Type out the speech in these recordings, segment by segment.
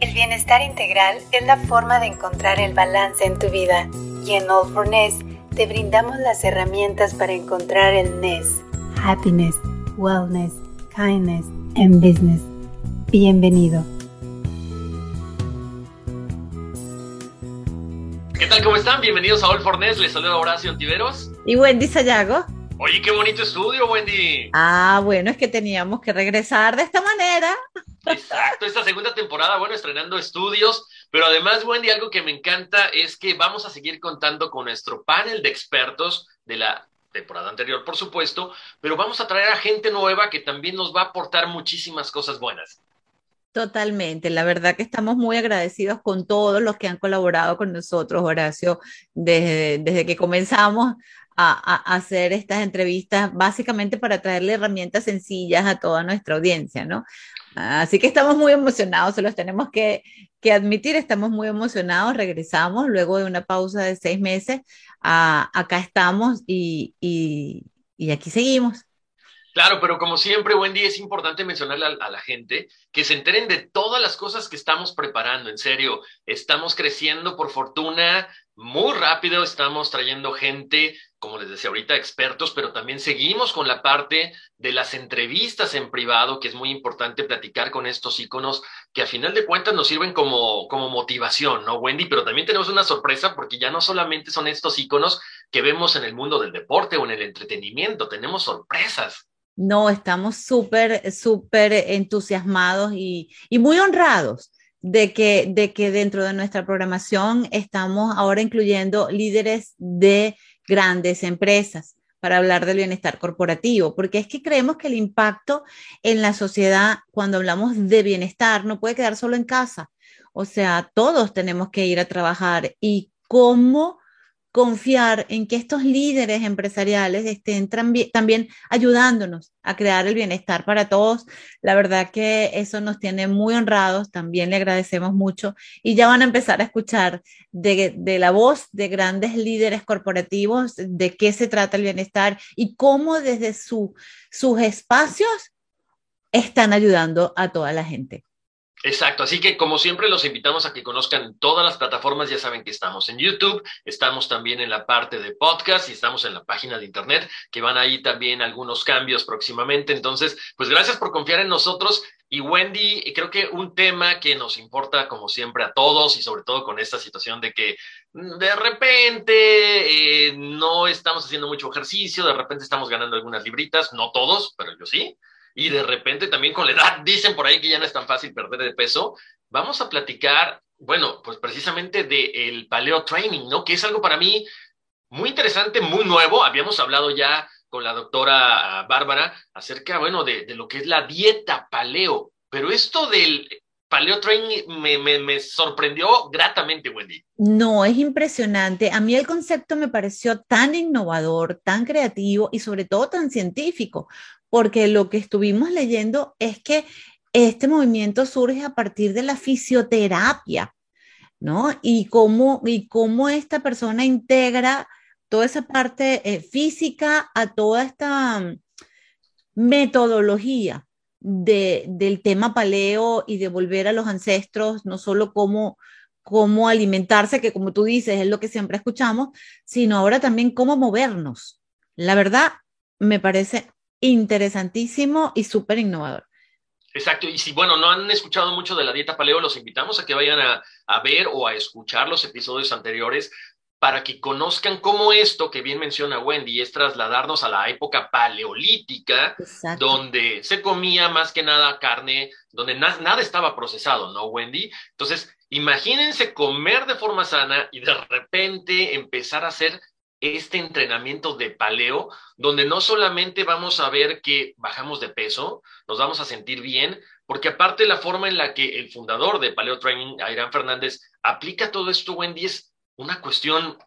El bienestar integral es la forma de encontrar el balance en tu vida y en All for Ness te brindamos las herramientas para encontrar el Ness. Happiness, Wellness, Kindness and Business. Bienvenido. ¿Qué tal? ¿Cómo están? Bienvenidos a All for Ness. Les saluda Horacio Antiveros. Y Wendy Sayago. Oye, qué bonito estudio, Wendy. Ah, bueno, es que teníamos que regresar de esta manera. Exacto, esta segunda temporada, bueno, estrenando estudios, pero además, Wendy, algo que me encanta es que vamos a seguir contando con nuestro panel de expertos de la temporada anterior, por supuesto, pero vamos a traer a gente nueva que también nos va a aportar muchísimas cosas buenas. Totalmente, la verdad que estamos muy agradecidos con todos los que han colaborado con nosotros, Horacio, desde, que comenzamos a, hacer estas entrevistas, básicamente para traerle herramientas sencillas a toda nuestra audiencia, ¿no? Así que estamos muy emocionados, se los tenemos que, admitir, estamos muy emocionados, regresamos luego de una pausa de seis meses, acá estamos y, y aquí seguimos. Claro, pero como siempre, Wendy, es importante mencionarle a, la gente que se enteren de todas las cosas que estamos preparando. En serio, estamos creciendo por fortuna muy rápido, estamos trayendo gente, como les decía ahorita, expertos, pero también seguimos con la parte de las entrevistas en privado, que es muy importante platicar con estos íconos que a final de cuentas nos sirven como, como motivación, ¿no, Wendy? Pero también tenemos una sorpresa porque ya no solamente son estos íconos que vemos en el mundo del deporte o en el entretenimiento, tenemos sorpresas. No, estamos súper, súper entusiasmados y, muy honrados de que, de que dentro de nuestra programación estamos ahora incluyendo líderes de grandes empresas para hablar del bienestar corporativo, porque es que creemos que el impacto en la sociedad, cuando hablamos de bienestar, no puede quedar solo en casa. O sea, todos tenemos que ir a trabajar y cómo confiar en que estos líderes empresariales estén también ayudándonos a crear el bienestar para todos. La verdad que eso nos tiene muy honrados, también le agradecemos mucho y ya van a empezar a escuchar de, la voz de grandes líderes corporativos de qué se trata el bienestar y cómo desde sus espacios están ayudando a toda la gente. Exacto, así que como siempre los invitamos a que conozcan todas las plataformas, ya saben que estamos en YouTube, estamos también en la parte de podcast y estamos en la página de internet, que van ahí también algunos cambios próximamente. Entonces, pues gracias por confiar en nosotros. Y Wendy, creo que un tema que nos importa como siempre a todos y sobre todo con esta situación de que de repente eh, no estamos haciendo mucho ejercicio, de repente estamos ganando algunas libritas, no todos, pero yo sí y de repente también con la edad dicen por ahí que ya no es tan fácil perder de peso, vamos a platicar, bueno, pues precisamente del paleo training, ¿no? Que es algo para mí muy interesante, muy nuevo. Habíamos hablado ya con la doctora Bárbara acerca, bueno, de, lo que es la dieta paleo, pero esto del paleo training me, me, sorprendió gratamente, Wendy. No, es impresionante. A mí el concepto me pareció tan innovador, tan creativo y sobre todo tan científico, porque lo que estuvimos leyendo es que este movimiento surge a partir de la fisioterapia, ¿no? Y cómo, y cómo esta persona integra toda esa parte eh, física a toda esta mm, metodología del tema paleo y de volver a los ancestros, no solo cómo, cómo alimentarse, que como tú dices es lo que siempre escuchamos, sino ahora también cómo movernos. La verdad, me parece interesantísimo y súper innovador. Exacto, y si, bueno, no han escuchado mucho de la dieta paleo, los invitamos a que vayan a, a, ver o a escuchar los episodios anteriores para que conozcan cómo esto que bien menciona Wendy es trasladarnos a la época paleolítica, Exacto. donde se comía más que nada carne, donde na nada estaba procesado, ¿no, Wendy? Entonces, imagínense comer de forma sana y de repente empezar a hacer este entrenamiento de paleo, donde no solamente vamos a ver que bajamos de peso, nos vamos a sentir bien, porque aparte la forma en la que el fundador de Paleo Training, Ayrán Fernández, aplica todo esto, Wendy, es una cuestión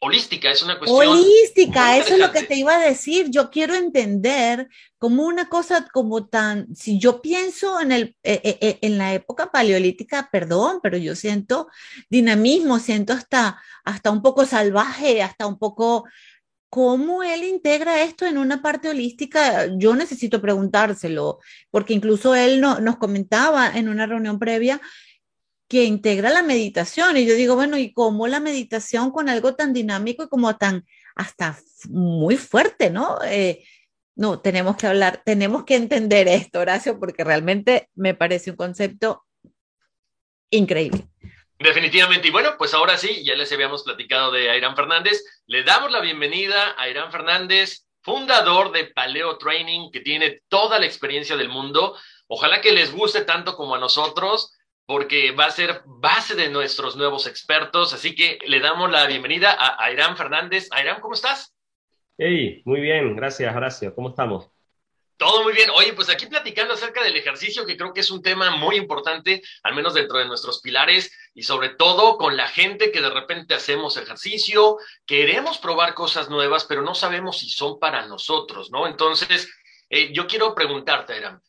holística, es una cuestión. Holística, eso es lo que te iba a decir. Yo quiero entender como una cosa como tan, si yo pienso en, el, eh, eh, eh, en la época paleolítica, perdón, pero yo siento dinamismo, siento hasta, hasta un poco salvaje, hasta un poco... ¿Cómo él integra esto en una parte holística? Yo necesito preguntárselo, porque incluso él no, nos comentaba en una reunión previa que integra la meditación. Y yo digo, bueno, ¿y cómo la meditación con algo tan dinámico y como tan hasta muy fuerte, ¿no? Eh, no, tenemos que hablar, tenemos que entender esto, Horacio, porque realmente me parece un concepto increíble. Definitivamente. Y bueno, pues ahora sí, ya les habíamos platicado de Ayrán Fernández. Le damos la bienvenida a Ayrán Fernández, fundador de Paleo Training, que tiene toda la experiencia del mundo. Ojalá que les guste tanto como a nosotros porque va a ser base de nuestros nuevos expertos. Así que le damos la bienvenida a Airam Fernández. Airam, ¿cómo estás? Hey, muy bien, gracias, Horacio. ¿Cómo estamos? Todo muy bien. Oye, pues aquí platicando acerca del ejercicio, que creo que es un tema muy importante, al menos dentro de nuestros pilares, y sobre todo con la gente que de repente hacemos ejercicio, queremos probar cosas nuevas, pero no sabemos si son para nosotros, ¿no? Entonces, eh, yo quiero preguntarte, Airam,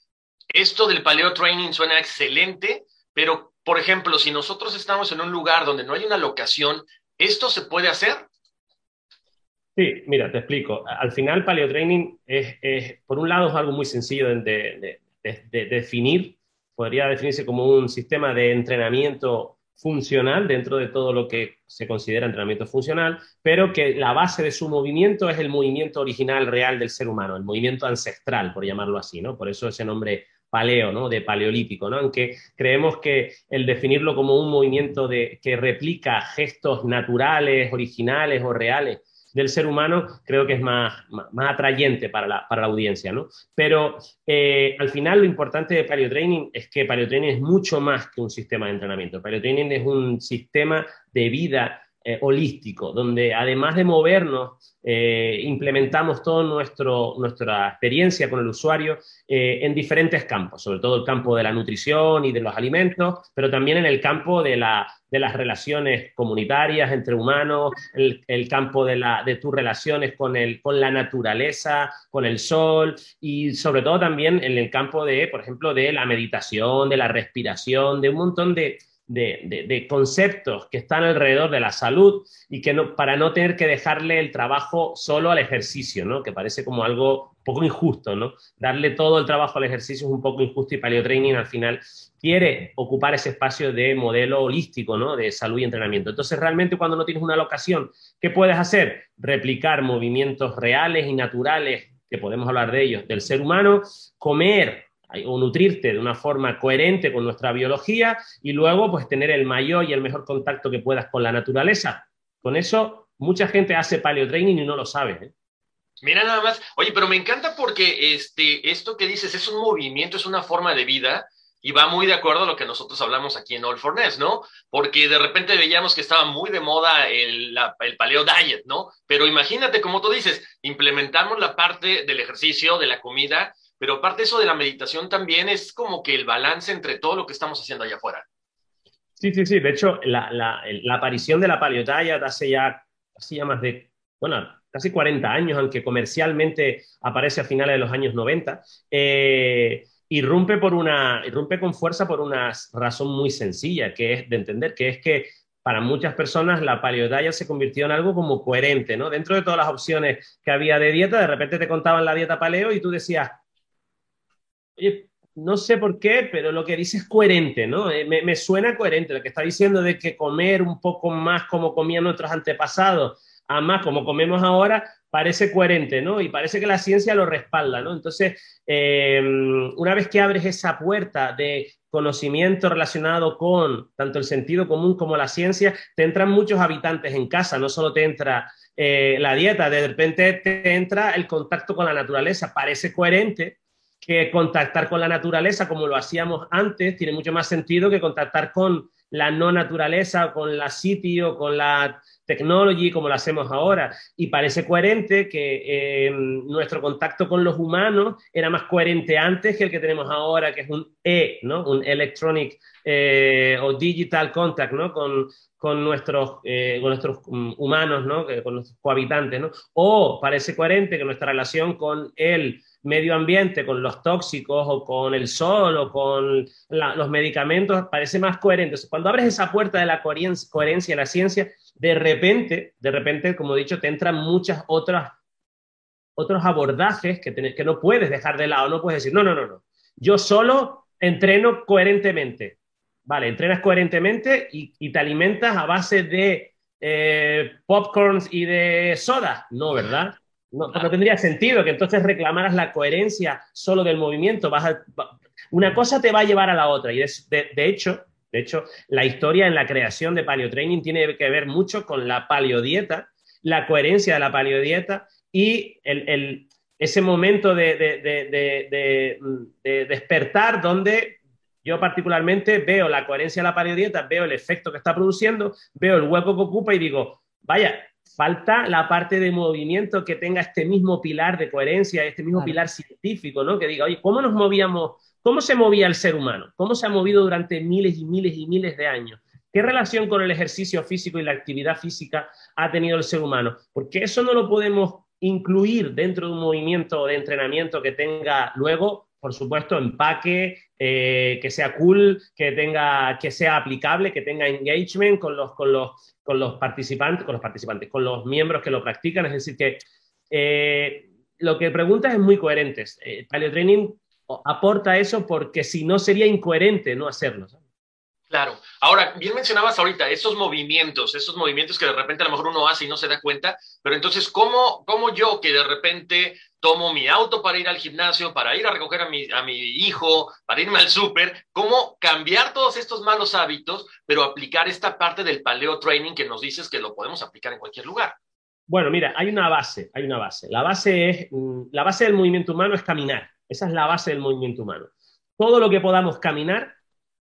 esto del paleo training suena excelente, pero, por ejemplo, si nosotros estamos en un lugar donde no hay una locación, ¿esto se puede hacer? Sí, mira, te explico. Al final, paleotraining es, por un lado, es algo muy sencillo de, de, definir. Podría definirse como un sistema de entrenamiento funcional dentro de todo lo que se considera entrenamiento funcional, pero que la base de su movimiento es el movimiento original real del ser humano, el movimiento ancestral, por llamarlo así, ¿no? Por eso ese nombre paleo, ¿no? De paleolítico, ¿no? Aunque creemos que el definirlo como un movimiento de, que replica gestos naturales, originales o reales del ser humano, creo que es más, más, atrayente para la, para la, audiencia, ¿no? Pero eh, al final lo importante de paleotraining es que paleotraining es mucho más que un sistema de entrenamiento. Paleotraining es un sistema de vida eh, holístico, donde además de movernos, eh, implementamos toda nuestra experiencia con el usuario eh, en diferentes campos, sobre todo el campo de la nutrición y de los alimentos, pero también en el campo de, las relaciones comunitarias entre humanos, el, campo de, de, tus relaciones con, con la naturaleza, con el sol y sobre todo también en el campo de, por ejemplo, de la meditación, de la respiración, de un montón de, de, conceptos que están alrededor de la salud y que no, para no tener que dejarle el trabajo solo al ejercicio, ¿no? Que parece como algo un poco injusto, ¿no? Darle todo el trabajo al ejercicio es un poco injusto y Paleo Training al final quiere ocupar ese espacio de modelo holístico, ¿no? De salud y entrenamiento. Entonces, realmente cuando no tienes una locación, ¿qué puedes hacer? Replicar movimientos reales y naturales, que podemos hablar de ellos, del ser humano, comer o nutrirte de una forma coherente con nuestra biología y luego pues tener el mayor y el mejor contacto que puedas con la naturaleza. Con eso mucha gente hace paleotraining y no lo sabe. ¿eh? Mira nada más, oye, pero me encanta porque este, esto que dices es un movimiento, es una forma de vida y va muy de acuerdo a lo que nosotros hablamos aquí en All for Ness, ¿no? Porque de repente veíamos que estaba muy de moda el, el paleo diet, ¿no? Pero imagínate, como tú dices, implementamos la parte del ejercicio, de la comida, pero aparte eso de la meditación también es como que el balance entre todo lo que estamos haciendo allá afuera. Sí, sí, sí. De hecho, la, la, aparición de la paleotalla hace ya, hace más de, bueno, casi 40 años, aunque comercialmente aparece a finales de los años 90, eh, irrumpe, por una, irrumpe con fuerza por una razón muy sencilla, que es de entender, que es que para muchas personas la paleotalla se convirtió en algo como coherente, ¿no? Dentro de todas las opciones que había de dieta, de repente te contaban la dieta paleo y tú decías, no sé por qué, pero lo que dice es coherente, ¿no? Eh, me, suena coherente lo que está diciendo de que comer un poco más como comían nuestros antepasados además como comemos ahora, parece coherente, ¿no? Y parece que la ciencia lo respalda, ¿no? Entonces, eh, una vez que abres esa puerta de conocimiento relacionado con tanto el sentido común como la ciencia, te entran muchos habitantes en casa, no solo te entra eh, la dieta, de repente te entra el contacto con la naturaleza, parece coherente que contactar con la naturaleza como lo hacíamos antes tiene mucho más sentido que contactar con la no naturaleza, con la sitio, con la technology como lo hacemos ahora. Y parece coherente que eh, nuestro contacto con los humanos era más coherente antes que el que tenemos ahora, que es un E, ¿no? Un electronic eh, o digital contact, ¿no? Con, con nuestros, eh, con nuestros mm, humanos, ¿no? con nuestros cohabitantes. ¿no? O parece coherente que nuestra relación con el medio ambiente, con los tóxicos o con el sol o con los medicamentos, parece más coherente. cuando abres esa puerta de la coherencia, de la ciencia, de repente, de repente, como he dicho, te entran muchas otras otros abordajes que, que no puedes dejar de lado, no puedes decir, no, no, no, no, yo solo entreno coherentemente. Vale, entrenas coherentemente y, te alimentas a base de eh, popcorns y de soda. No, ¿verdad? No, tendría sentido que entonces reclamaras la coherencia solo del movimiento. Vas una cosa te va a llevar a la otra. Y de, hecho, de hecho, la historia en la creación de paleotraining tiene que ver mucho con la paleodieta, la coherencia de la paleodieta y el, ese momento de, de, despertar donde yo particularmente veo la coherencia de la paleodieta, veo el efecto que está produciendo, veo el hueco que ocupa y digo, vaya, falta la parte de movimiento que tenga este mismo pilar de coherencia, este mismo pilar científico, ¿no? Que diga, oye, ¿cómo nos movíamos, cómo se movía el ser humano? ¿Cómo se ha movido durante miles y miles y miles de años? ¿Qué relación con el ejercicio físico y la actividad física ha tenido el ser humano? Porque eso no lo podemos incluir dentro de un movimiento de entrenamiento que tenga luego por supuesto, empaque, eh, que sea cool, que tenga, que sea aplicable, que tenga engagement con los, con los, con los participantes, con los participantes, con los miembros que lo practican. Es decir, que eh, lo que preguntas es muy coherente. Eh, Training aporta eso porque si no sería incoherente no hacerlo. Claro. Ahora, bien mencionabas ahorita esos movimientos, esos movimientos que de repente a lo mejor uno hace y no se da cuenta, pero entonces, ¿cómo, cómo yo que de repente tomo mi auto para ir al gimnasio, para ir a recoger a mi, hijo, para irme al súper, cómo cambiar todos estos malos hábitos, pero aplicar esta parte del paleo training que nos dices que lo podemos aplicar en cualquier lugar. Bueno, mira, hay una base, hay una base. La base es, mm, la base del movimiento humano es caminar. Esa es la base del movimiento humano. Todo lo que podamos caminar,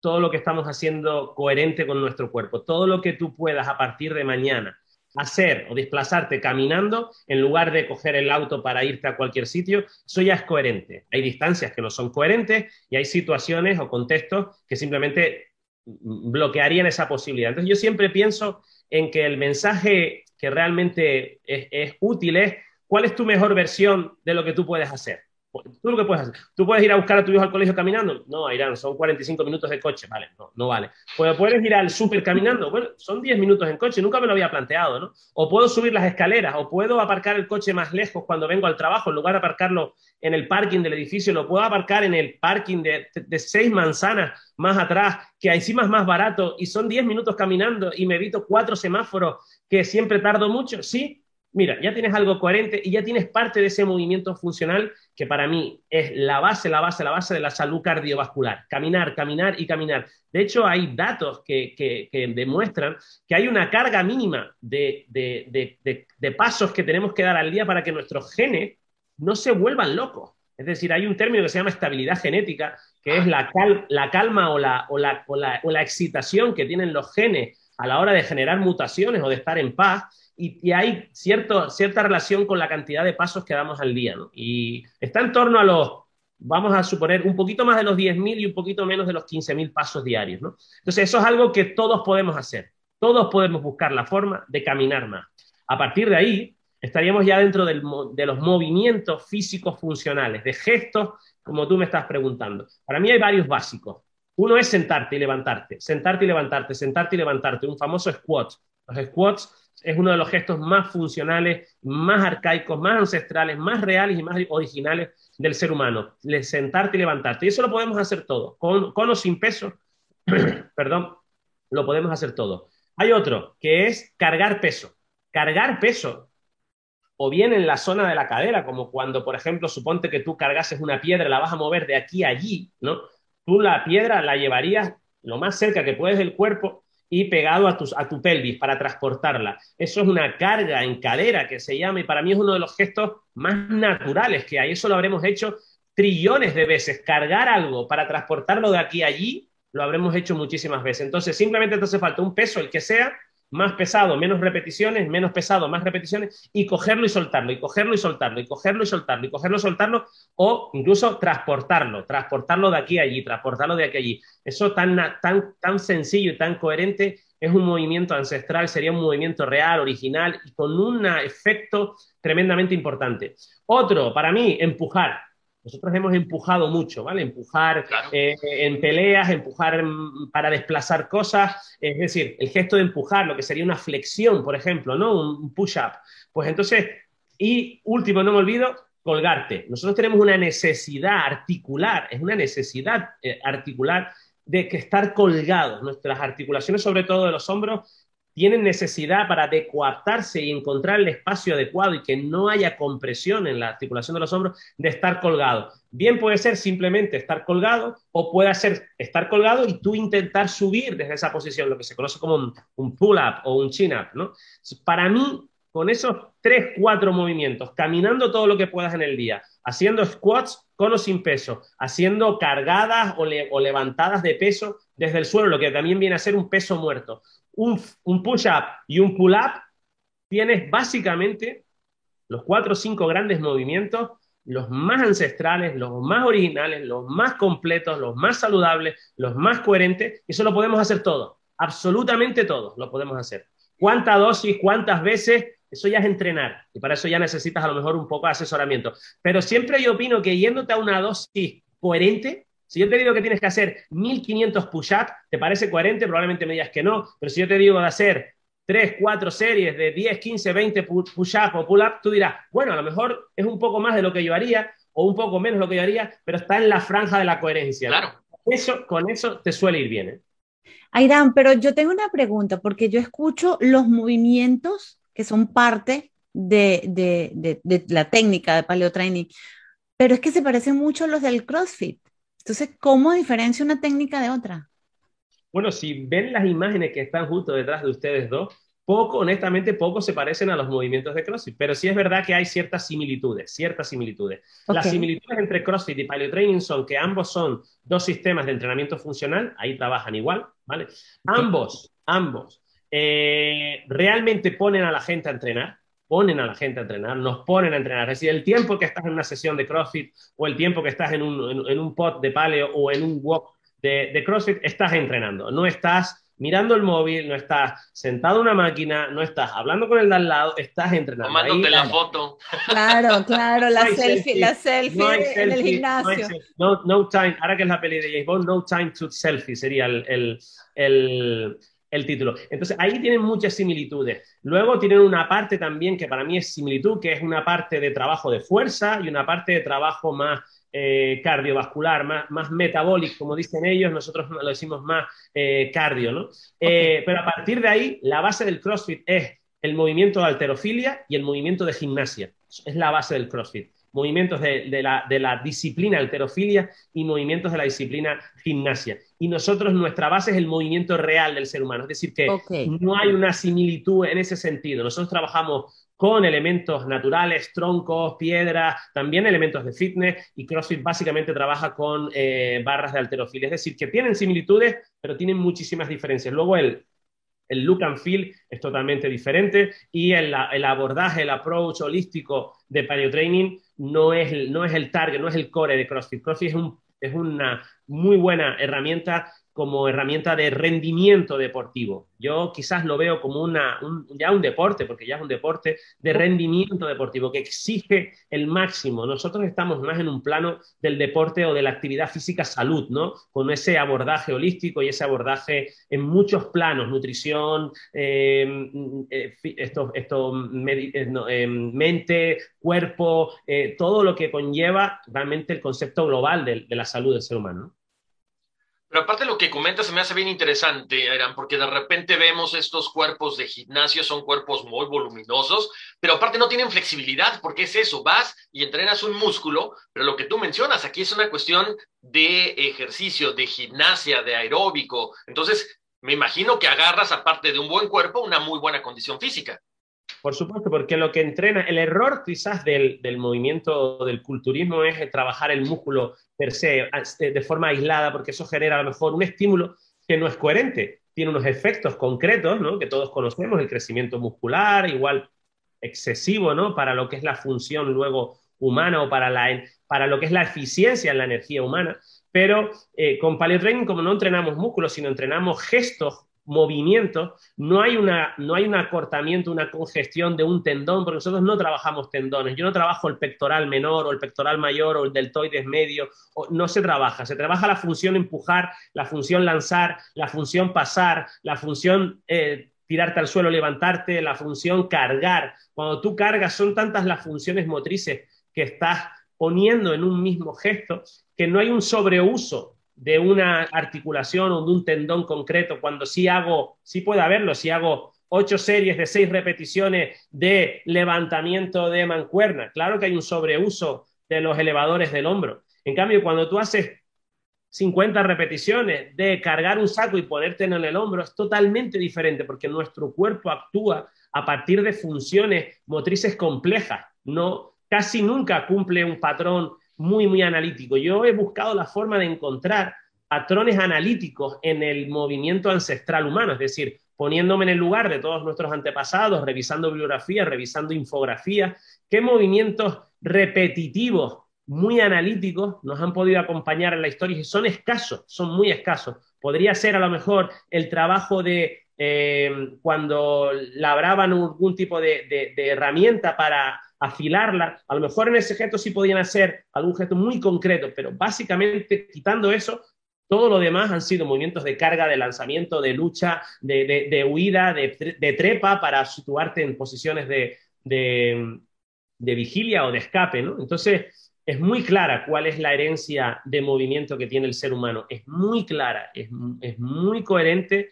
todo lo que estamos haciendo coherente con nuestro cuerpo, todo lo que tú puedas a partir de mañana hacer o desplazarte caminando en lugar de coger el auto para irte a cualquier sitio, eso ya es coherente. Hay distancias que no son coherentes y hay situaciones o contextos que simplemente bloquearían esa posibilidad. Entonces yo siempre pienso en que el mensaje que realmente es, es útil es cuál es tu mejor versión de lo que tú puedes hacer. Tú lo que puedes hacer. ¿Tú puedes ir a buscar a tu hijo al colegio caminando? No, Irán, son 45 minutos de coche. Vale, no, no vale. Pues, ¿Puedes ir al súper caminando? Bueno, son 10 minutos en coche. Nunca me lo había planteado, ¿no? O puedo subir las escaleras, o puedo aparcar el coche más lejos cuando vengo al trabajo. En lugar de aparcarlo en el parking del edificio, lo puedo aparcar en el parking de, seis manzanas más atrás, que encima es más barato, y son 10 minutos caminando y me evito cuatro semáforos que siempre tardo mucho. Sí, mira, ya tienes algo coherente y ya tienes parte de ese movimiento funcional que para mí es la base, la base, la base de la salud cardiovascular. Caminar, caminar y caminar. De hecho, hay datos que, demuestran que hay una carga mínima de, pasos que tenemos que dar al día para que nuestros genes no se vuelvan locos. Es decir, hay un término que se llama estabilidad genética, que es la, calma o la, o la excitación que tienen los genes a la hora de generar mutaciones o de estar en paz y, hay cierto, cierta relación con la cantidad de pasos que damos al día, ¿no? Y está en torno a los, vamos a suponer, un poquito más de los 10.000 y un poquito menos de los 15.000 pasos diarios, ¿no? Entonces, eso es algo que todos podemos hacer. Todos podemos buscar la forma de caminar más. A partir de ahí, estaríamos ya dentro de los movimientos físicos funcionales, de gestos, como tú me estás preguntando. Para mí hay varios básicos. Uno es sentarte y levantarte, sentarte y levantarte, sentarte y levantarte, un famoso squat. Los squats es uno de los gestos más funcionales, más arcaicos, más ancestrales, más reales y más originales del ser humano. Sentarte y levantarte. Y eso lo podemos hacer todo, con, o sin peso. perdón, lo podemos hacer todo. Hay otro, que es cargar peso. cargar peso, o bien en la zona de la cadera, como cuando, por ejemplo, suponte que tú cargases una piedra, la vas a mover de aquí a allí, ¿no? Tú la piedra la llevarías lo más cerca que puedes del cuerpo y pegado a tu, a tu pelvis para transportarla. Eso es una carga en cadera que se llama y para mí es uno de los gestos más naturales que hay. Eso lo habremos hecho trillones de veces. Cargar algo para transportarlo de aquí a allí lo habremos hecho muchísimas veces. Entonces, simplemente te hace falta un peso, el que sea, más pesado, menos repeticiones, menos pesado, más repeticiones, y cogerlo y soltarlo, y cogerlo y soltarlo, y cogerlo y soltarlo, y cogerlo y soltarlo, o incluso transportarlo, transportarlo de aquí a allí, transportarlo de aquí a allí. Eso tan, tan, tan sencillo y tan coherente es un movimiento ancestral, sería un movimiento real, original, y con un efecto tremendamente importante. Otro, para mí, empujar. Nosotros hemos empujado mucho, ¿vale? Empujar eh, en peleas, empujar para desplazar cosas, es decir, el gesto de empujar, lo que sería una flexión, por ejemplo, ¿no? Un push-up. Pues entonces, y último, no me olvido, colgarte. Nosotros tenemos una necesidad articular, es una necesidad eh, articular de que estar colgados. Nuestras articulaciones, sobre todo de los hombros, tienen necesidad para decoaptarse y encontrar el espacio adecuado y que no haya compresión en la articulación de los hombros de estar colgado. Bien puede ser simplemente estar colgado o puede ser estar colgado y tú intentar subir desde esa posición, lo que se conoce como un, pull-up o un chin-up. ¿no? Para mí, con esos tres, cuatro movimientos, caminando todo lo que puedas en el día, haciendo squats con o sin peso, haciendo cargadas o levantadas de peso desde el suelo, lo que también viene a ser un peso muerto, un, push-up y un pull-up, tienes básicamente los cuatro o cinco grandes movimientos, los más ancestrales, los más originales, los más completos, los más saludables, los más coherentes, eso lo podemos hacer todo, absolutamente todo lo podemos hacer. ¿Cuánta dosis, cuántas veces? Eso ya es entrenar, y para eso ya necesitas a lo mejor un poco de asesoramiento. Pero siempre yo opino que yéndote a una dosis coherente, si yo te digo que tienes que hacer 1500 push-ups, ¿te parece coherente? Probablemente me digas que no, pero si yo te digo de hacer 3, 4 series de 10, 15, 20 push-up o pull-up, tú dirás, bueno, a lo mejor es un poco más de lo que yo haría o un poco menos de lo que yo haría, pero está en la franja de la coherencia. Claro. Eso, con eso te suele ir bien. ¿eh? Aidan, pero yo tengo una pregunta, porque yo escucho los movimientos que son parte de, de, de la técnica de paleotraining, pero es que se parecen mucho a los del CrossFit. Entonces, ¿cómo diferencia una técnica de otra? Bueno, si ven las imágenes que están justo detrás de ustedes dos, poco, honestamente, poco se parecen a los movimientos de CrossFit, pero sí es verdad que hay ciertas similitudes, ciertas similitudes. Las similitudes entre CrossFit y Paleo Training son que ambos son dos sistemas de entrenamiento funcional, ahí trabajan igual, ¿vale? Ambos, ambos, eh, realmente ponen a la gente a entrenar, ponen a la gente a entrenar, nos ponen a entrenar. Es decir, el tiempo que estás en una sesión de CrossFit o el tiempo que estás en un, en, un pot de paleo o en un walk de, de, CrossFit, estás entrenando. No estás mirando el móvil, no estás sentado en una máquina, no estás hablando con el de al lado, estás entrenando. Tomándote la foto. Claro, claro, la selfie, la selfie en el gimnasio. No, no, time, ahora que es la peli de James Bond, no time to selfie sería el, el, el el título. Entonces, ahí tienen muchas similitudes. Luego tienen una parte también que para mí es similitud, que es una parte de trabajo de fuerza y una parte de trabajo más eh, cardiovascular, más, más metabólico, como dicen ellos, nosotros lo decimos más eh, cardio, ¿no? Eh, pero a partir de ahí, la base del CrossFit es el movimiento de alterofilia y el movimiento de gimnasia. Es la base del CrossFit movimientos de, la, disciplina alterofilia y movimientos de la disciplina gimnasia. Y nosotros, nuestra base es el movimiento real del ser humano, es decir, que no hay una similitud en ese sentido. Nosotros trabajamos con elementos naturales, troncos, piedras, también elementos de fitness y CrossFit básicamente trabaja con eh, barras de alterofilia. Es decir, que tienen similitudes, pero tienen muchísimas diferencias. Luego el, el look and feel es totalmente diferente y el, el abordaje, el approach holístico de paleo training no es, el, no es el target, no es el core de CrossFit. CrossFit es, un, es una muy buena herramienta como herramienta de rendimiento deportivo. Yo quizás lo veo como una, ya un deporte, porque ya es un deporte de rendimiento deportivo que exige el máximo. Nosotros estamos más en un plano del deporte o de la actividad física salud, ¿no? Con ese abordaje holístico y ese abordaje en muchos planos, nutrición, eh, eh, esto, eh, mente, cuerpo, todo lo que conlleva realmente el concepto global de, de la salud del ser humano. Pero aparte lo que comentas se me hace bien interesante, Eran, porque de repente vemos estos cuerpos de gimnasio, son cuerpos muy voluminosos, pero aparte no tienen flexibilidad, porque es eso, vas y entrenas un músculo, pero lo que tú mencionas aquí es una cuestión de ejercicio, de gimnasia, de aeróbico. Entonces, me imagino que agarras, aparte de un buen cuerpo, una muy buena condición física. Por supuesto, porque lo que entrena, el error quizás del, del, movimiento del culturismo es trabajar el músculo per se de forma aislada, porque eso genera a lo mejor un estímulo que no es coherente. Tiene unos efectos concretos, ¿no? Que todos conocemos, el crecimiento muscular, igual excesivo, ¿no? Para lo que es la función luego humana o para, la, para lo que es la eficiencia en la energía humana. Pero eh, con paleotraining, como no entrenamos músculos, sino entrenamos gestos movimiento, no hay, una, no hay un acortamiento, una congestión de un tendón, porque nosotros no trabajamos tendones. Yo no trabajo el pectoral menor o el pectoral mayor o el deltoides medio, no se trabaja. Se trabaja la función empujar, la función lanzar, la función pasar, la función eh, tirarte al suelo, levantarte, la función cargar. Cuando tú cargas, son tantas las funciones motrices que estás poniendo en un mismo gesto que no hay un sobreuso de una articulación o de un tendón concreto, cuando sí hago, sí puede haberlo, si hago ocho series de seis repeticiones de levantamiento de mancuerna, claro que hay un sobreuso de los elevadores del hombro. En cambio, cuando tú haces 50 repeticiones de cargar un saco y ponértelo en el hombro, es totalmente diferente porque nuestro cuerpo actúa a partir de funciones motrices complejas, no casi nunca cumple un patrón muy, muy analítico. Yo he buscado la forma de encontrar patrones analíticos en el movimiento ancestral humano, es decir, poniéndome en el lugar de todos nuestros antepasados, revisando bibliografía, revisando infografía, qué movimientos repetitivos, muy analíticos, nos han podido acompañar en la historia y son escasos, son muy escasos. Podría ser a lo mejor el trabajo de eh, cuando labraban algún tipo de herramienta para afilarla. A lo mejor en ese gesto sí podían hacer algún gesto muy concreto, pero básicamente quitando eso, todo lo demás han sido movimientos de carga, de lanzamiento, de lucha, de, huida, de, trepa para situarte en posiciones de, vigilia o de escape, ¿no? Entonces, es muy clara cuál es la herencia de movimiento que tiene el ser humano. Es muy clara, es, es muy coherente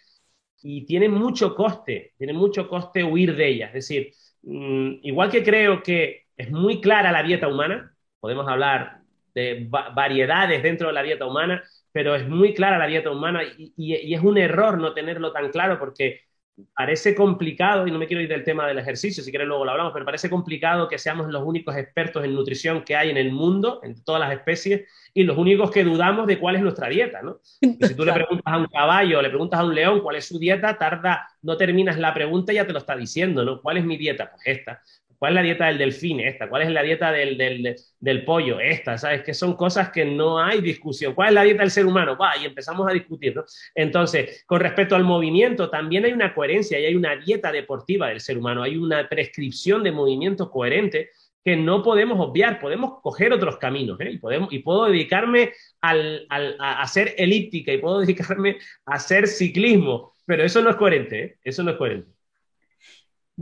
y tiene mucho coste, tiene mucho coste huir de ella. Es decir, Mm, igual que creo que es muy clara la dieta humana, podemos hablar de variedades dentro de la dieta humana, pero es muy clara la dieta humana y, es un error no tenerlo tan claro porque parece complicado, y no me quiero ir del tema del ejercicio, si quieres luego lo hablamos, pero parece complicado que seamos los únicos expertos en nutrición que hay en el mundo, en todas las especies, y los únicos que dudamos de cuál es nuestra dieta, ¿no? si tú le preguntas a un caballo, le preguntas a un león cuál es su dieta, tarda, no terminas la pregunta y ya te lo está diciendo, ¿no? ¿Cuál es mi dieta? Pues esta. ¿Cuál es la dieta del delfín? Esta. ¿Cuál es la dieta del, del, pollo? Esta. ¿Sabes? Que son cosas que no hay discusión. ¿Cuál es la dieta del ser humano? Va, y empezamos a discutir, ¿no? Entonces, con respecto al movimiento, también hay una coherencia y hay una dieta deportiva del ser humano. Hay una prescripción de movimiento coherente que no podemos obviar, podemos coger otros caminos, ¿eh? y, podemos, y puedo dedicarme al, a hacer elíptica y puedo dedicarme a hacer ciclismo, pero eso no es coherente, ¿eh? eso no es coherente.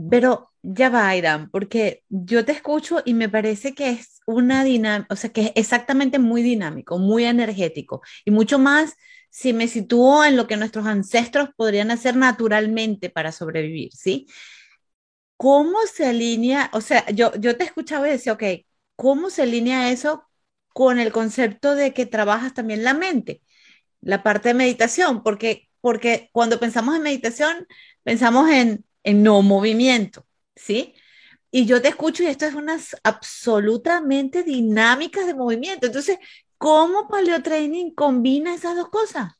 Pero ya va, Irán, porque yo te escucho y me parece que es una dinámica, o sea, que es exactamente muy dinámico, muy energético y mucho más si me sitúo en lo que nuestros ancestros podrían hacer naturalmente para sobrevivir, ¿sí? ¿Cómo se alinea? O sea, yo, yo te escuchaba y decía, ok, ¿cómo se alinea eso con el concepto de que trabajas también la mente, la parte de meditación? Porque, porque cuando pensamos en meditación, pensamos en en no movimiento, ¿sí? Y yo te escucho y esto es unas absolutamente dinámicas de movimiento. Entonces, ¿cómo paleotraining combina esas dos cosas?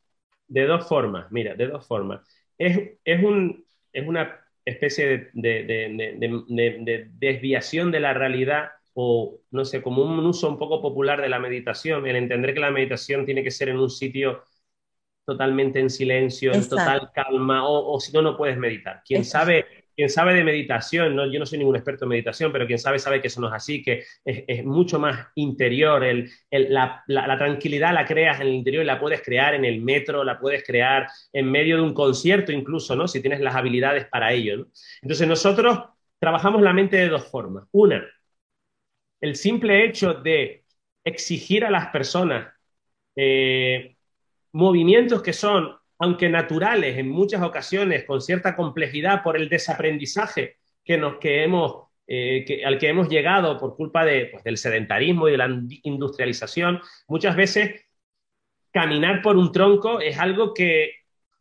De dos formas, mira, de dos formas. Es, es, un, es una especie de, de, desviación de la realidad o, no sé, como un uso un poco popular de la meditación, el entender que la meditación tiene que ser en un sitio totalmente en silencio, en total calma, o, si no, no puedes meditar. Quien sabe, quien sabe de meditación, ¿no? yo no soy ningún experto en meditación, pero quien sabe sabe que eso no es así, que es, mucho más interior, la, tranquilidad la creas en el interior y la puedes crear en el metro, la puedes crear en medio de un concierto incluso, ¿no? si tienes las habilidades para ello. Entonces nosotros trabajamos la mente de dos formas. Una, el simple hecho de exigir a las personas eh, movimientos que son, aunque naturales en muchas ocasiones, con cierta complejidad por el desaprendizaje que nos, que hemos, eh, al que hemos llegado por culpa de, pues, del sedentarismo y de la industrialización, muchas veces caminar por un tronco es algo que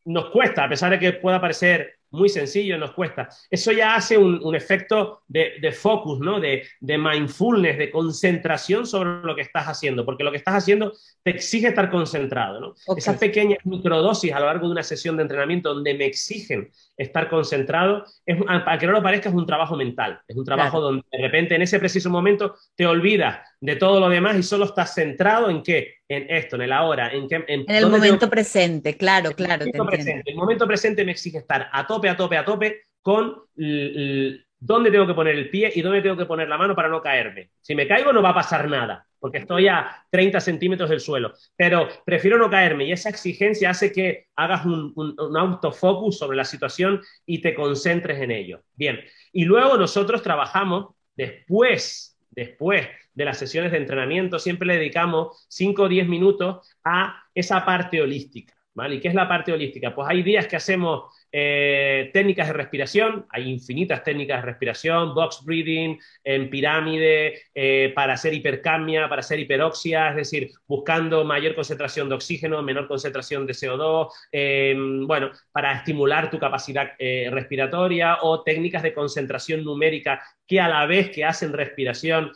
nos cuesta, a pesar de que pueda parecer muy sencillo, nos cuesta. Eso ya hace un, efecto de, focus, ¿no? De, mindfulness, de concentración sobre lo que estás haciendo, porque lo que estás haciendo te exige estar concentrado, ¿no? Esas pequeñas microdosis a lo largo de una sesión de entrenamiento donde me exigen estar concentrado, es, para que no lo parezca, es un trabajo mental, es un trabajo donde de repente en ese preciso momento te olvidas de todo lo demás y solo estás centrado en qué, en esto, en el ahora, en, qué, en, el momento presente, claro, claro. El momento, presente. el momento presente me exige estar a tope, a tope, a tope con dónde tengo que poner el pie y dónde tengo que poner la mano para no caerme. Si me caigo no va a pasar nada, porque estoy a 30 centímetros del suelo, pero prefiero no caerme y esa exigencia hace que hagas un, un autofocus sobre la situación y te concentres en ello. Bien, y luego nosotros trabajamos después, después de las sesiones de entrenamiento, siempre le dedicamos 5 o 10 minutos a esa parte holística. ¿Y qué es la parte holística? Pues hay días que hacemos eh, técnicas de respiración, hay infinitas técnicas de respiración, box breathing, en pirámide, eh, para hacer hipercamia, para hacer hiperoxia, es decir, buscando mayor concentración de oxígeno, menor concentración de CO2, em, bueno, para estimular tu capacidad eh, respiratoria o técnicas de concentración numérica que a la vez que hacen respiración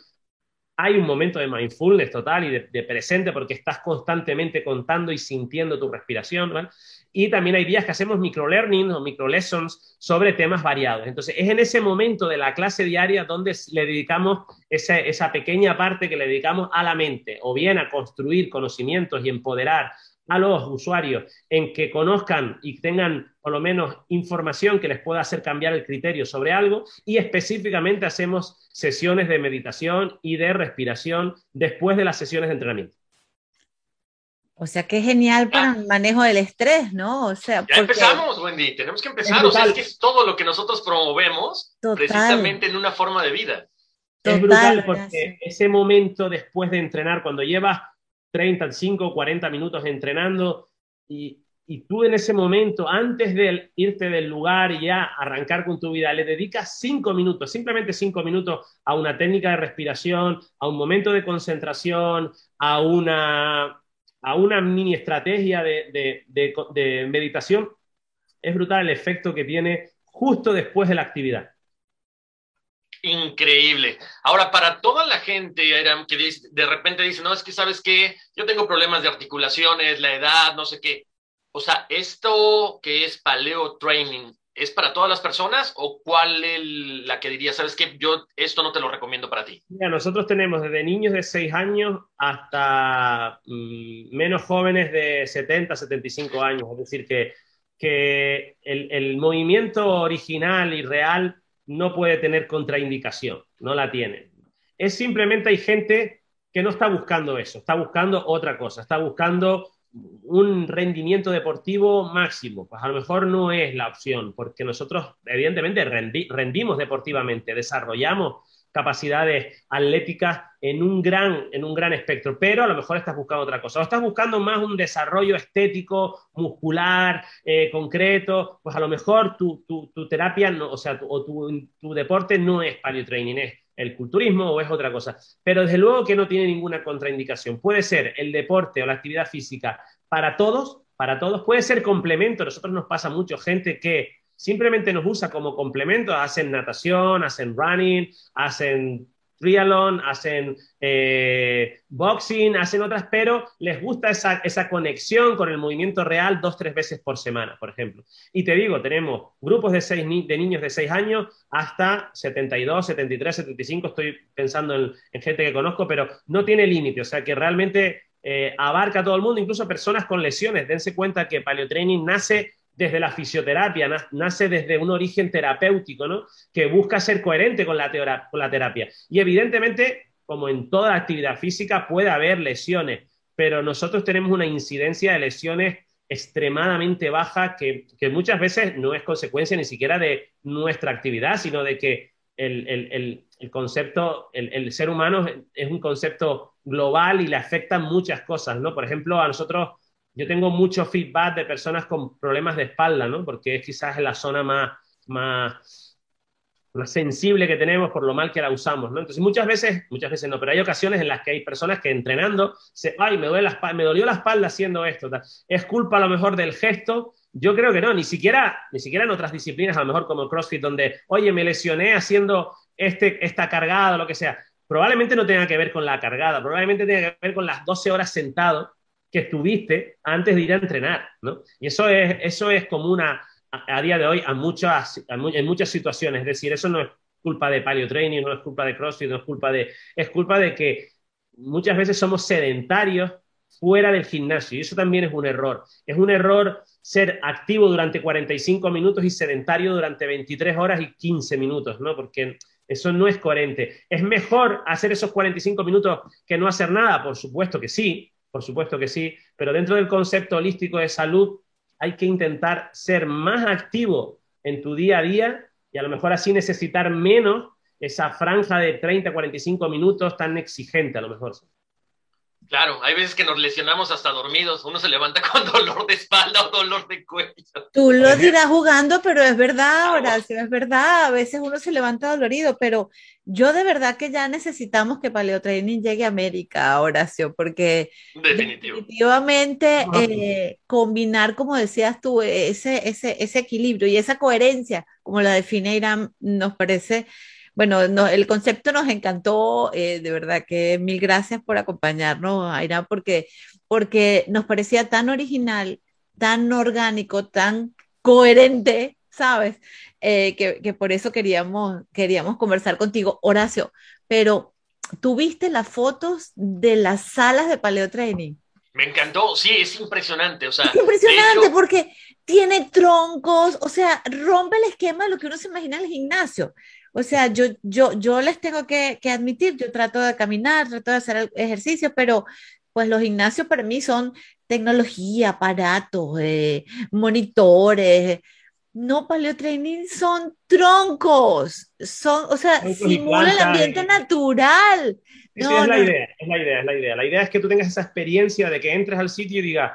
hay un momento de mindfulness total y de, presente porque estás constantemente contando y sintiendo tu respiración. Y también hay días que hacemos microlearning o microlessons sobre temas variados. Entonces, es en ese momento de la clase diaria donde le dedicamos esa, esa pequeña parte que le dedicamos a la mente, o bien a construir conocimientos y empoderar a los usuarios en que conozcan y tengan por lo menos información que les pueda hacer cambiar el criterio sobre algo y específicamente hacemos sesiones de meditación y de respiración después de las sesiones de entrenamiento. O sea, que genial para el manejo del estrés, ¿no? O sea, ya empezamos, Wendy, tenemos que empezar. o sea, es que es todo lo que nosotros promovemos precisamente en una forma de vida. es brutal porque ese momento después de entrenar, cuando llevas 35, 40 minutos entrenando y, tú en ese momento, antes de irte del lugar y ya arrancar con tu vida, le dedicas 5 minutos, simplemente 5 minutos a una técnica de respiración, a un momento de concentración, a una, a una mini estrategia de, de meditación, es brutal el efecto que tiene justo después de la actividad. Increíble. Ahora, para toda la gente que de repente dice, no, es que sabes qué, yo tengo problemas de articulaciones, la edad, no sé qué. O sea, esto que es paleo training, ¿es para todas las personas o cuál es la que diría, sabes qué, yo esto no te lo recomiendo para ti? Mira, nosotros tenemos desde niños de 6 años hasta mm, menos jóvenes de 70, 75 años. Es decir, que, que el, el movimiento original y real no puede tener contraindicación, no la tiene. Es simplemente hay gente que no está buscando eso, está buscando otra cosa, está buscando un rendimiento deportivo máximo. Pues a lo mejor no es la opción, porque nosotros evidentemente rendimos deportivamente, desarrollamos capacidades atléticas en un, gran, en un gran espectro, pero a lo mejor estás buscando otra cosa, o estás buscando más un desarrollo estético, muscular, eh, concreto, pues a lo mejor tu, terapia, no, o sea, o tu, deporte no es training, es el culturismo o es otra cosa, pero desde luego que no tiene ninguna contraindicación. Puede ser el deporte o la actividad física para todos, para todos, puede ser complemento, a nosotros nos pasa mucho gente que simplemente nos usa como complemento, hacen natación, hacen running, hacen triathlon, hacen eh, boxing, hacen otras, pero les gusta esa, esa, conexión con el movimiento real dos, tres veces por semana, por ejemplo. Y te digo, tenemos grupos de, seis de niños de 6 años hasta 72, 73, 75, estoy pensando en, gente que conozco, pero no tiene límite, o sea que realmente eh, abarca a todo el mundo, incluso personas con lesiones. Dense cuenta que paleotraining nace desde la fisioterapia, nace desde un origen terapéutico, ¿no? Que busca ser coherente con la, terapia. Y evidentemente, como en toda actividad física, puede haber lesiones, pero nosotros tenemos una incidencia de lesiones extremadamente baja que, muchas veces no es consecuencia ni siquiera de nuestra actividad, sino de que el, concepto, el, ser humano es un concepto global y le afectan muchas cosas, ¿no? Por ejemplo, a nosotros yo tengo mucho feedback de personas con problemas de espalda, ¿no? Porque es quizás la zona más, más, más sensible que tenemos por lo mal que la usamos, ¿no? Entonces muchas veces, muchas veces no, pero hay ocasiones en las que hay personas que entrenando, se, ay, me, duele la espalda, me dolió la espalda haciendo esto, es culpa a lo mejor del gesto, yo creo que no, ni siquiera, ni siquiera en otras disciplinas, a lo mejor como CrossFit, donde, oye, me lesioné haciendo este, esta cargada o lo que sea, probablemente no tenga que ver con la cargada, probablemente tenga que ver con las 12 horas sentado que estuviste antes de ir a entrenar, ¿no? Y eso es, eso es común a, a, día de hoy a muchas, en muchas situaciones, es decir, eso no es culpa de paleo training, no es culpa de CrossFit, no es culpa de, es culpa de que muchas veces somos sedentarios fuera del gimnasio y eso también es un error. Es un error ser activo durante 45 minutos y sedentario durante 23 horas y 15 minutos, ¿no? Porque eso no es coherente. ¿Es mejor hacer esos 45 minutos que no hacer nada? Por supuesto que sí, por supuesto que sí, pero dentro del concepto holístico de salud hay que intentar ser más activo en tu día a día y a lo mejor así necesitar menos esa franja de 30, 45 minutos tan exigente a lo mejor. Claro, hay veces que nos lesionamos hasta dormidos. Uno se levanta con dolor de espalda o dolor de cuello. Tú lo dirás jugando, pero es verdad, Horacio, es verdad. A veces uno se levanta dolorido, pero yo de verdad que ya necesitamos que Paleotraining llegue a América, Horacio, porque definitivamente eh, combinar, como decías tú, ese, ese, ese equilibrio y esa coherencia, como la define Irán, nos parece bueno, el concepto nos encantó, eh, de verdad que mil gracias por acompañarnos, Aira, porque, porque nos parecía tan original, tan orgánico, tan coherente, ¿sabes? Eh, que, por eso queríamos, queríamos conversar contigo, Horacio, pero ¿tuviste las fotos de las salas de paleo training? Me encantó, sí, es impresionante, o sea. Es impresionante porque tiene troncos, o sea, rompe el esquema de lo que uno se imagina en el gimnasio. O sea, yo, yo, yo les tengo que, admitir, yo trato de caminar, trato de hacer ejercicio, pero pues los gimnasios para mí son tecnología, aparatos, eh, monitores. No, paleotraining son troncos, son, o sea, simula el ambiente natural. es la idea, es la idea, es la idea. La idea es que tú tengas esa experiencia de que entres al sitio y digas,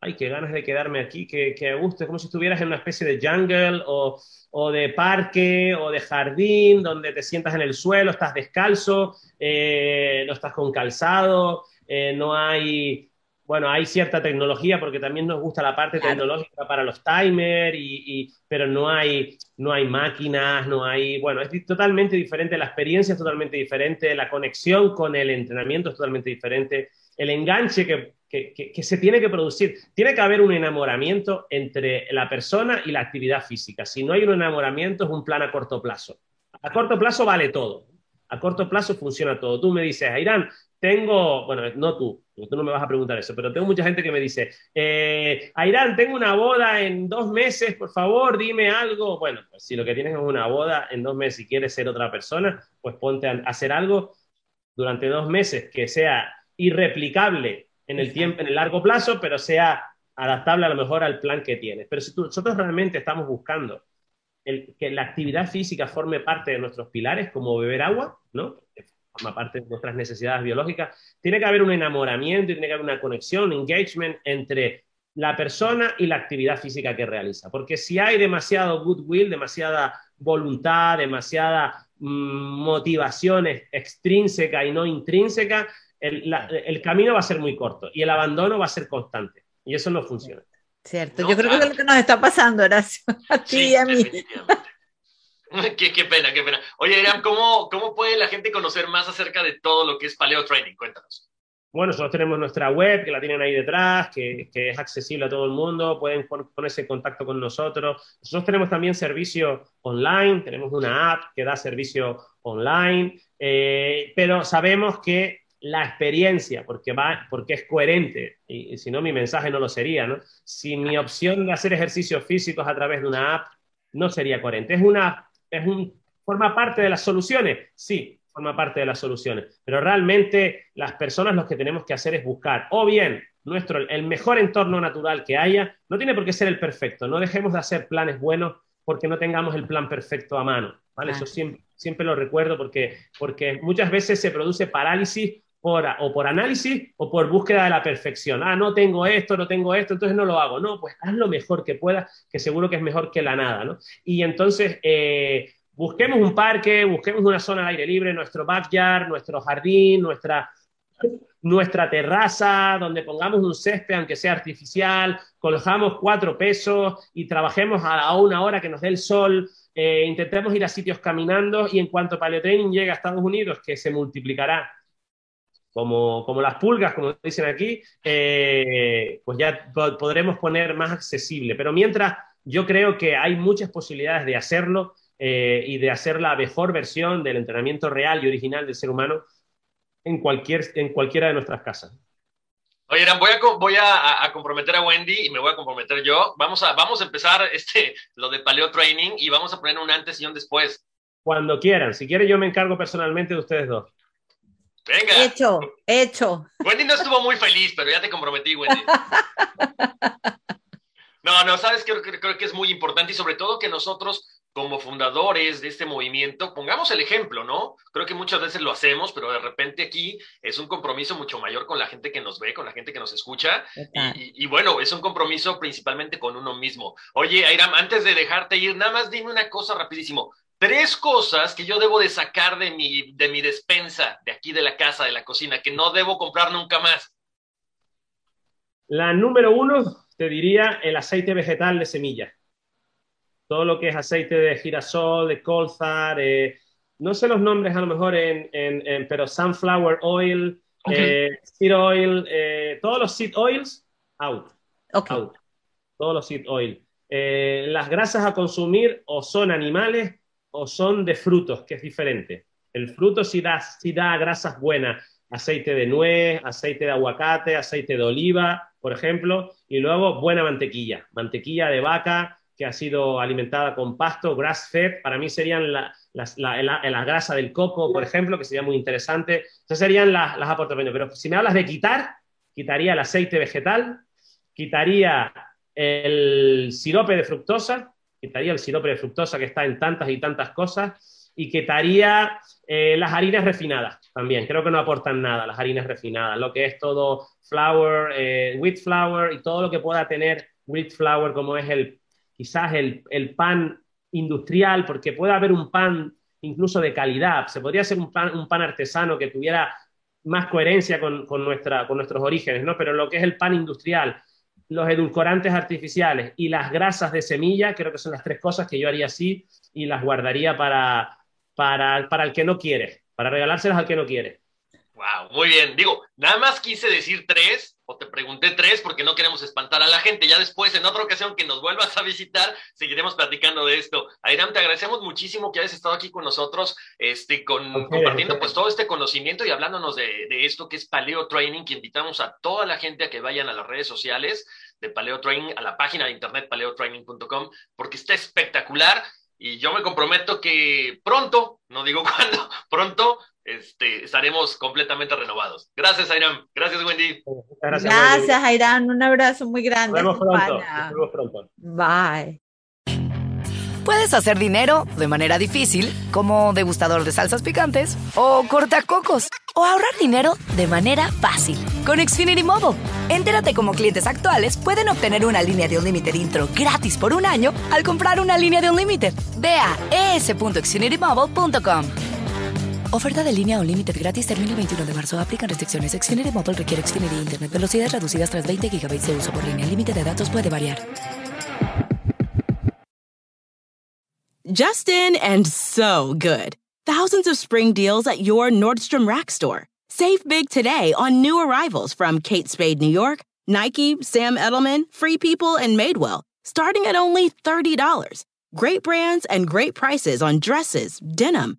ay, qué ganas de quedarme aquí, que, que gusto, como si estuvieras en una especie de jungle o, o, de parque o de jardín, donde te sientas en el suelo, estás descalzo, eh, no estás con calzado, eh, no hay, bueno, hay cierta tecnología porque también nos gusta la parte tecnológica para los timers, y, pero no hay, no hay máquinas, no hay, bueno, es totalmente diferente, la experiencia es totalmente diferente, la conexión con el entrenamiento es totalmente diferente, el enganche que que, se tiene que producir. Tiene que haber un enamoramiento entre la persona y la actividad física. Si no hay un enamoramiento, es un plan a corto plazo. A corto plazo vale todo. A corto plazo funciona todo. Tú me dices, Airán, tengo, bueno, no tú, tú no me vas a preguntar eso, pero tengo mucha gente que me dice, eh, tengo una boda en dos meses, por favor, dime algo. Bueno, pues si lo que tienes es una boda en dos meses y quieres ser otra persona, pues ponte a hacer algo durante dos meses que sea irreplicable en el tiempo, en el largo plazo, pero sea adaptable a lo mejor al plan que tienes. Pero si nosotros realmente estamos buscando que la actividad física forme parte de nuestros pilares, como beber agua, ¿no? Que forma parte de nuestras necesidades biológicas, tiene que haber un enamoramiento y tiene que haber una conexión, un engagement entre la persona y la actividad física que realiza. Porque si hay demasiado goodwill, demasiada voluntad, demasiada mm, motivación extrínseca y no intrínseca, el, camino va a ser muy corto y el abandono va a ser constante. Y eso no funciona. Cierto, yo creo que es lo que nos está pasando, Horacio, a ti y a mí. qué, pena, qué pena. Oye, Irán, ¿cómo, ¿cómo puede la gente conocer más acerca de todo lo que es Paleo Training? Cuéntanos. Bueno, nosotros tenemos nuestra web, que la tienen ahí detrás, que, que, es accesible a todo el mundo, pueden ponerse en contacto con nosotros. Nosotros tenemos también servicio online, tenemos una app que da servicio online, eh, pero sabemos que la experiencia, porque, va, porque es coherente, y, si no mi mensaje no lo sería, ¿no? Si mi opción de hacer ejercicios físicos a través de una app no sería coherente. Es una, es un, forma parte de las soluciones, sí, forma parte de las soluciones, pero realmente las personas lo que tenemos que hacer es buscar, o bien nuestro, el mejor entorno natural que haya, no tiene por qué ser el perfecto, no dejemos de hacer planes buenos porque no tengamos el plan perfecto a mano, ¿vale? Eso siempre, siempre lo recuerdo porque, porque muchas veces se produce parálisis por, o por análisis o por búsqueda de la perfección. Ah, no tengo esto, no tengo esto, entonces no lo hago. No, pues haz lo mejor que puedas, que seguro que es mejor que la nada, ¿no? Y entonces, eh, busquemos un parque, busquemos una zona al aire libre, nuestro backyard, nuestro jardín, nuestra, nuestra terraza, donde pongamos un césped, aunque sea artificial, colojamos cuatro pesos y trabajemos a, una hora que nos dé el sol, eh, intentemos ir a sitios caminando y en cuanto Paleotraining llegue a Estados Unidos, que se multiplicará como, como las pulgas, como dicen aquí, eh, pues ya podremos poner más accesible. Pero mientras, yo creo que hay muchas posibilidades de hacerlo eh, y de hacer la mejor versión del entrenamiento real y original del ser humano en, cualquier, en cualquiera de nuestras casas. Oye, voy, a, voy a, comprometer a Wendy y me voy a comprometer yo. Vamos a, vamos a empezar este, lo de paleo training y vamos a poner un antes y un después. Cuando quieran. Si quieren, yo me encargo personalmente de ustedes dos. Venga. Hecho, hecho. Wendy no estuvo muy feliz, pero ya te comprometí, Wendy. No, no, sabes que creo, que es muy importante y sobre todo que nosotros como fundadores de este movimiento pongamos el ejemplo, ¿no? Creo que muchas veces lo hacemos, pero de repente aquí es un compromiso mucho mayor con la gente que nos ve, con la gente que nos escucha y, y, bueno, es un compromiso principalmente con uno mismo. Oye, Airam, antes de dejarte ir, nada más dime una cosa rapidísimo tres cosas que yo debo de sacar de mi, de mi despensa, de aquí de la casa, de la cocina, que no debo comprar nunca más. La número uno, te diría el aceite vegetal de semilla. Todo lo que es aceite de girasol, de colza, no sé los nombres a lo mejor, en, en, pero sunflower oil, eh, seed oil, eh, todos los seed oils, out. out. Todos los seed oil. Eh, las grasas a consumir o son animales o son de frutos, que es diferente. El fruto sí da, sí da grasas buenas, aceite de nuez, aceite de aguacate, aceite de oliva, por ejemplo, y luego buena mantequilla, mantequilla de vaca que ha sido alimentada con pasto, grass fed, para mí serían la, la, grasa del coco, por ejemplo, que sería muy interesante. Esas serían las, las aportaciones. Pero si me hablas de quitar, quitaría el aceite vegetal, quitaría el sirope de fructosa, quitaría el sirope de fructosa que está en tantas y tantas cosas y quitaría eh, las harinas refinadas también. Creo que no aportan nada las harinas refinadas, lo que es todo flour, eh, wheat flour y todo lo que pueda tener wheat flour como es el quizás el, pan industrial, porque puede haber un pan incluso de calidad, se podría hacer un pan, un pan artesano que tuviera más coherencia con, nuestra, con nuestros orígenes, ¿no? Pero lo que es el pan industrial, los edulcorantes artificiales y las grasas de semilla, creo que son las tres cosas que yo haría así y las guardaría para, para, para el que no quiere, para regalárselas al que no quiere. Wow, muy bien. Digo, nada más quise decir tres, o te pregunté tres, porque no queremos espantar a la gente. Ya después, en otra ocasión que nos vuelvas a visitar, seguiremos platicando de esto. Airam, te agradecemos muchísimo que hayas estado aquí con nosotros, este, con, compartiendo pues todo este conocimiento y hablándonos de, de, esto que es Paleo Training, que invitamos a toda la gente a que vayan a las redes sociales de Paleo Training, a la página de internet paleotraining.com, porque está espectacular. Y yo me comprometo que pronto, no digo cuándo, pronto este, estaremos completamente renovados. Gracias, Airam. Gracias, Wendy. Gracias, Gracias Airam. Un abrazo muy grande. Nos vemos pronto. Nos vemos pronto. Bye. Puedes hacer dinero de manera difícil, como degustador de salsas picantes, o cortacocos, o ahorrar dinero de manera fácil con Xfinity Mobile. Entérate cómo clientes actuales pueden obtener una línea de un límite intro gratis por un año al comprar una línea de un límite. Ve a es.xfinitymobile.com. Oferta de línea o límite gratis termina el 21 de marzo. Aplican restricciones. Xfinity Mobile requiere Xfinity Internet. Velocidades reducidas tras 20 GB de uso por línea. El límite de datos puede variar. Justin and so good. Thousands of spring deals at your Nordstrom Rack store. Save big today on new arrivals from Kate Spade New York, Nike, Sam Edelman, Free People, and Madewell, starting at only $30. Great brands and great prices on dresses, denim,